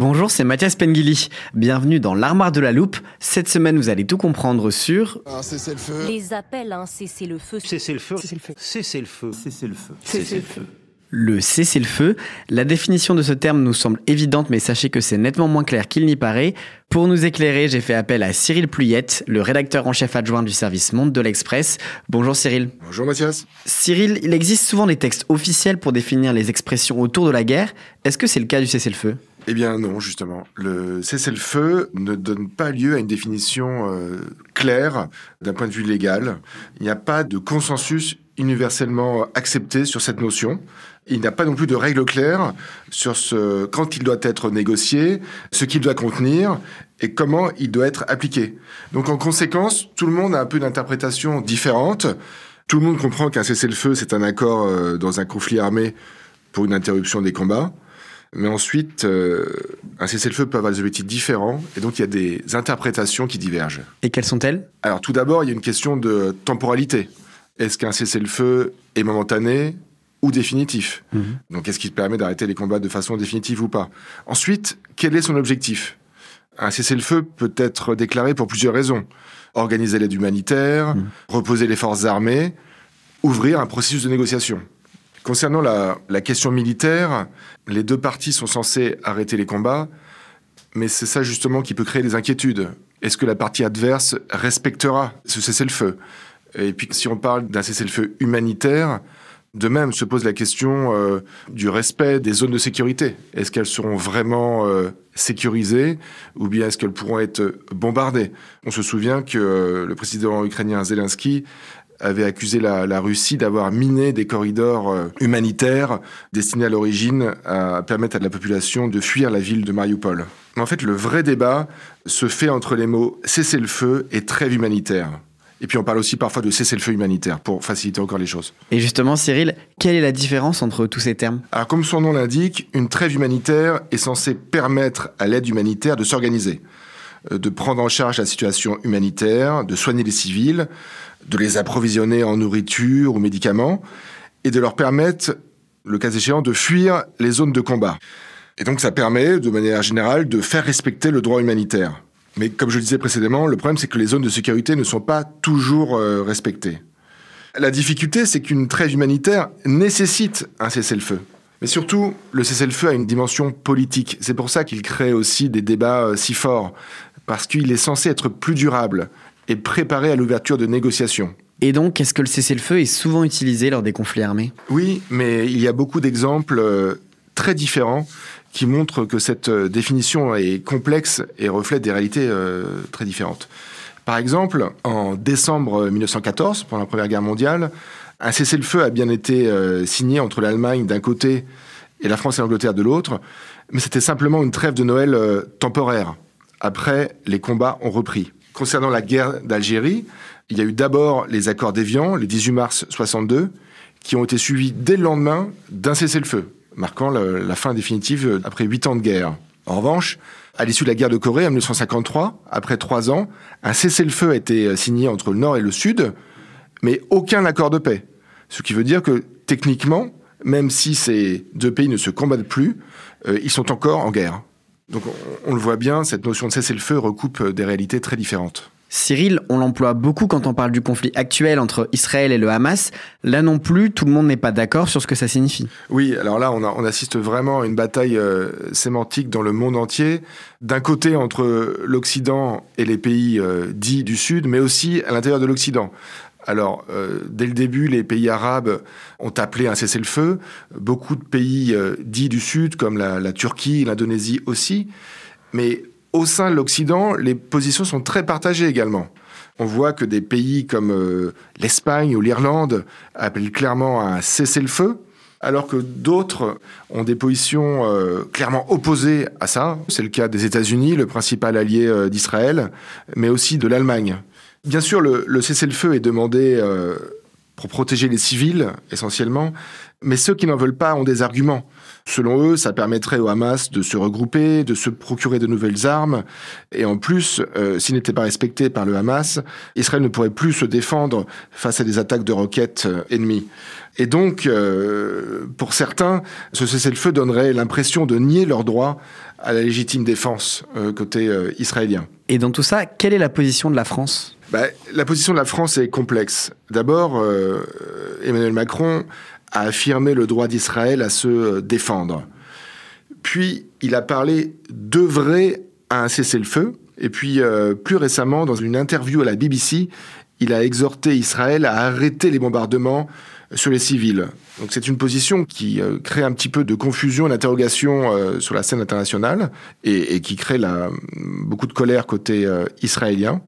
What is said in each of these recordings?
Bonjour, c'est Mathias Pengili. Bienvenue dans l'armoire de la loupe. Cette semaine, vous allez tout comprendre sur Un cessez-le-feu. Les appels à un cessez-le-feu. Cessez-le-feu. Cessez-le-feu. Cessez-le-feu. Cessez-le-feu. le cessez-le-feu. La définition de ce terme nous semble évidente, mais sachez que c'est nettement moins clair qu'il n'y paraît. Pour nous éclairer, j'ai fait appel à Cyril Pluyette, le rédacteur en chef adjoint du service Monde de l'Express. Bonjour Cyril. Bonjour Mathias. Cyril, il existe souvent des textes officiels pour définir les expressions autour de la guerre. Est-ce que c'est le cas du cessez-le-feu? Eh bien non, justement. Le cessez-le-feu ne donne pas lieu à une définition euh, claire d'un point de vue légal. Il n'y a pas de consensus universellement accepté sur cette notion. Il n'y a pas non plus de règles claires sur ce, quand il doit être négocié, ce qu'il doit contenir et comment il doit être appliqué. Donc en conséquence, tout le monde a un peu d'interprétation différente. Tout le monde comprend qu'un cessez-le-feu, c'est un accord euh, dans un conflit armé pour une interruption des combats. Mais ensuite, euh, un cessez-le-feu peut avoir des objectifs différents, et donc il y a des interprétations qui divergent. Et quelles sont-elles? Alors tout d'abord, il y a une question de temporalité. Est-ce qu'un cessez-le-feu est momentané ou définitif? Donc est-ce qu'il permet d'arrêter les combats de façon définitive ou pas? Ensuite, quel est son objectif? Un cessez-le-feu peut être déclaré pour plusieurs raisons. Organiser l'aide humanitaire, reposer les forces armées, ouvrir un processus de négociation. Concernant la, question militaire, les deux parties sont censées arrêter les combats, mais c'est ça justement qui peut créer des inquiétudes. Est-ce que la partie adverse respectera ce cessez-le-feu? Et puis si on parle d'un cessez-le-feu humanitaire, de même se pose la question euh, du respect des zones de sécurité. Est-ce qu'elles seront vraiment euh, sécurisées ou bien est-ce qu'elles pourront être bombardées? On se souvient que euh, le président ukrainien Zelensky avait accusé la, la Russie d'avoir miné des corridors euh, humanitaires destinés à l'origine à permettre à la population de fuir la ville de Mariupol. Mais en fait, le vrai débat se fait entre les mots cessez-le-feu et trêve humanitaire. Et puis on parle aussi parfois de cessez-le-feu humanitaire pour faciliter encore les choses. Et justement, Cyril, quelle est la différence entre tous ces termes? Alors comme son nom l'indique, une trêve humanitaire est censée permettre à l'aide humanitaire de s'organiser, de prendre en charge la situation humanitaire, de soigner les civils, de les approvisionner en nourriture ou médicaments, et de leur permettre, le cas échéant, de fuir les zones de combat. Et donc ça permet, de manière générale, de faire respecter le droit humanitaire. Mais comme je le disais précédemment, le problème c'est que les zones de sécurité ne sont pas toujours euh, respectées. La difficulté, c'est qu'une trêve humanitaire nécessite un cessez-le-feu. Mais surtout, le cessez-le-feu a une dimension politique. C'est pour ça qu'il crée aussi des débats euh, si forts, parce qu'il est censé être plus durable et préparé à l'ouverture de négociations. Et donc, est-ce que le cessez-le-feu est souvent utilisé lors des conflits armés? Oui, mais il y a beaucoup d'exemples euh, très différents qui montrent que cette euh, définition est complexe et reflète des réalités très différentes. Par exemple, en décembre 1914, pendant la Première Guerre mondiale, un cessez-le-feu a bien été euh, signé entre l'Allemagne d'un côté et la France et l'Angleterre de l'autre, mais c'était simplement une trêve de Noël euh, temporaire. Après, les combats ont repris. Concernant la guerre d'Algérie, il y a eu d'abord les accords d'Évian, le 18 mars 62, qui ont été suivis dès le lendemain d'un cessez-le-feu, marquant la fin définitive euh, après huit ans de guerre. En revanche, à l'issue de la guerre de Corée en 1953, après trois ans, un cessez-le-feu a été signé entre le Nord et le Sud, mais aucun accord de paix. Ce qui veut dire que techniquement, même si ces deux pays ne se combattent plus, euh, ils sont encore en guerre. Donc on, on le voit bien, cette notion de cessez-le-feu recoupe euh, des réalités très différentes. Cyril, on l'emploie beaucoup quand on parle du conflit actuel entre Israël et le Hamas. Là non plus, tout le monde n'est pas d'accord sur ce que ça signifie. Oui, alors là, on, a- on assiste vraiment à une bataille euh, sémantique dans le monde entier. D'un côté, entre l'Occident et les pays euh, dits du Sud, mais aussi à l'intérieur de l'Occident. Alors, euh, dès le début, les pays arabes ont appelé un cessez-le-feu. Beaucoup de pays euh, dits du Sud, comme la, Turquie, l'Indonésie aussi. Mais au sein de l'Occident, les positions sont très partagées également. On voit que des pays comme euh, l'Espagne ou l'Irlande appellent clairement à un cessez-le-feu, alors que d'autres ont des positions clairement opposées à ça. C'est le cas des États-Unis, le principal allié d'Israël, mais aussi de l'Allemagne. Bien sûr, le, le cessez-le-feu est demandé pour protéger les civils, essentiellement, mais ceux qui n'en veulent pas ont des arguments. Selon eux, ça permettrait au Hamas de se regrouper, de se procurer de nouvelles armes. Et en plus, euh, s'il n'était pas respecté par le Hamas, Israël ne pourrait plus se défendre face à des attaques de roquettes euh, ennemies. Et donc, euh, pour certains, ce cessez-le-feu donnerait l'impression de nier leur droit à la légitime défense côté israélien. Et dans tout ça, quelle est la position de la France? Bah, La position de la France est complexe. D'abord, Emmanuel Macron a affirmé le droit d'Israël à se défendre. Puis il a parlé d'œuvrer à un cessez-le-feu. Et puis euh, plus récemment, dans une interview à la BBC, il a exhorté Israël à arrêter les bombardements sur les civils. Donc c'est une position qui euh, crée un petit peu de confusion et d'interrogation euh, sur la scène internationale et, et qui crée la, beaucoup de colère côté israélien.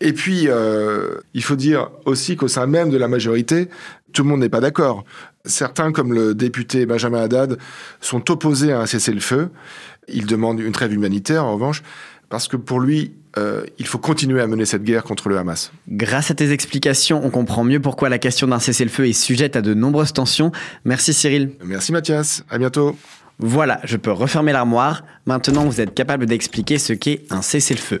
Et puis, il faut dire aussi qu'au sein même de la majorité, tout le monde n'est pas d'accord. Certains, comme le député Benjamin Haddad, sont opposés à un cessez-le-feu. Il demande une trêve humanitaire, en revanche, parce que pour lui, euh, il faut continuer à mener cette guerre contre le Hamas. Grâce à tes explications, on comprend mieux pourquoi la question d'un cessez-le-feu est sujette à de nombreuses tensions. Merci Cyril. Merci Mathias. À bientôt. Voilà, je peux refermer l'armoire. Maintenant, vous êtes capable d'expliquer ce qu'est un cessez-le-feu.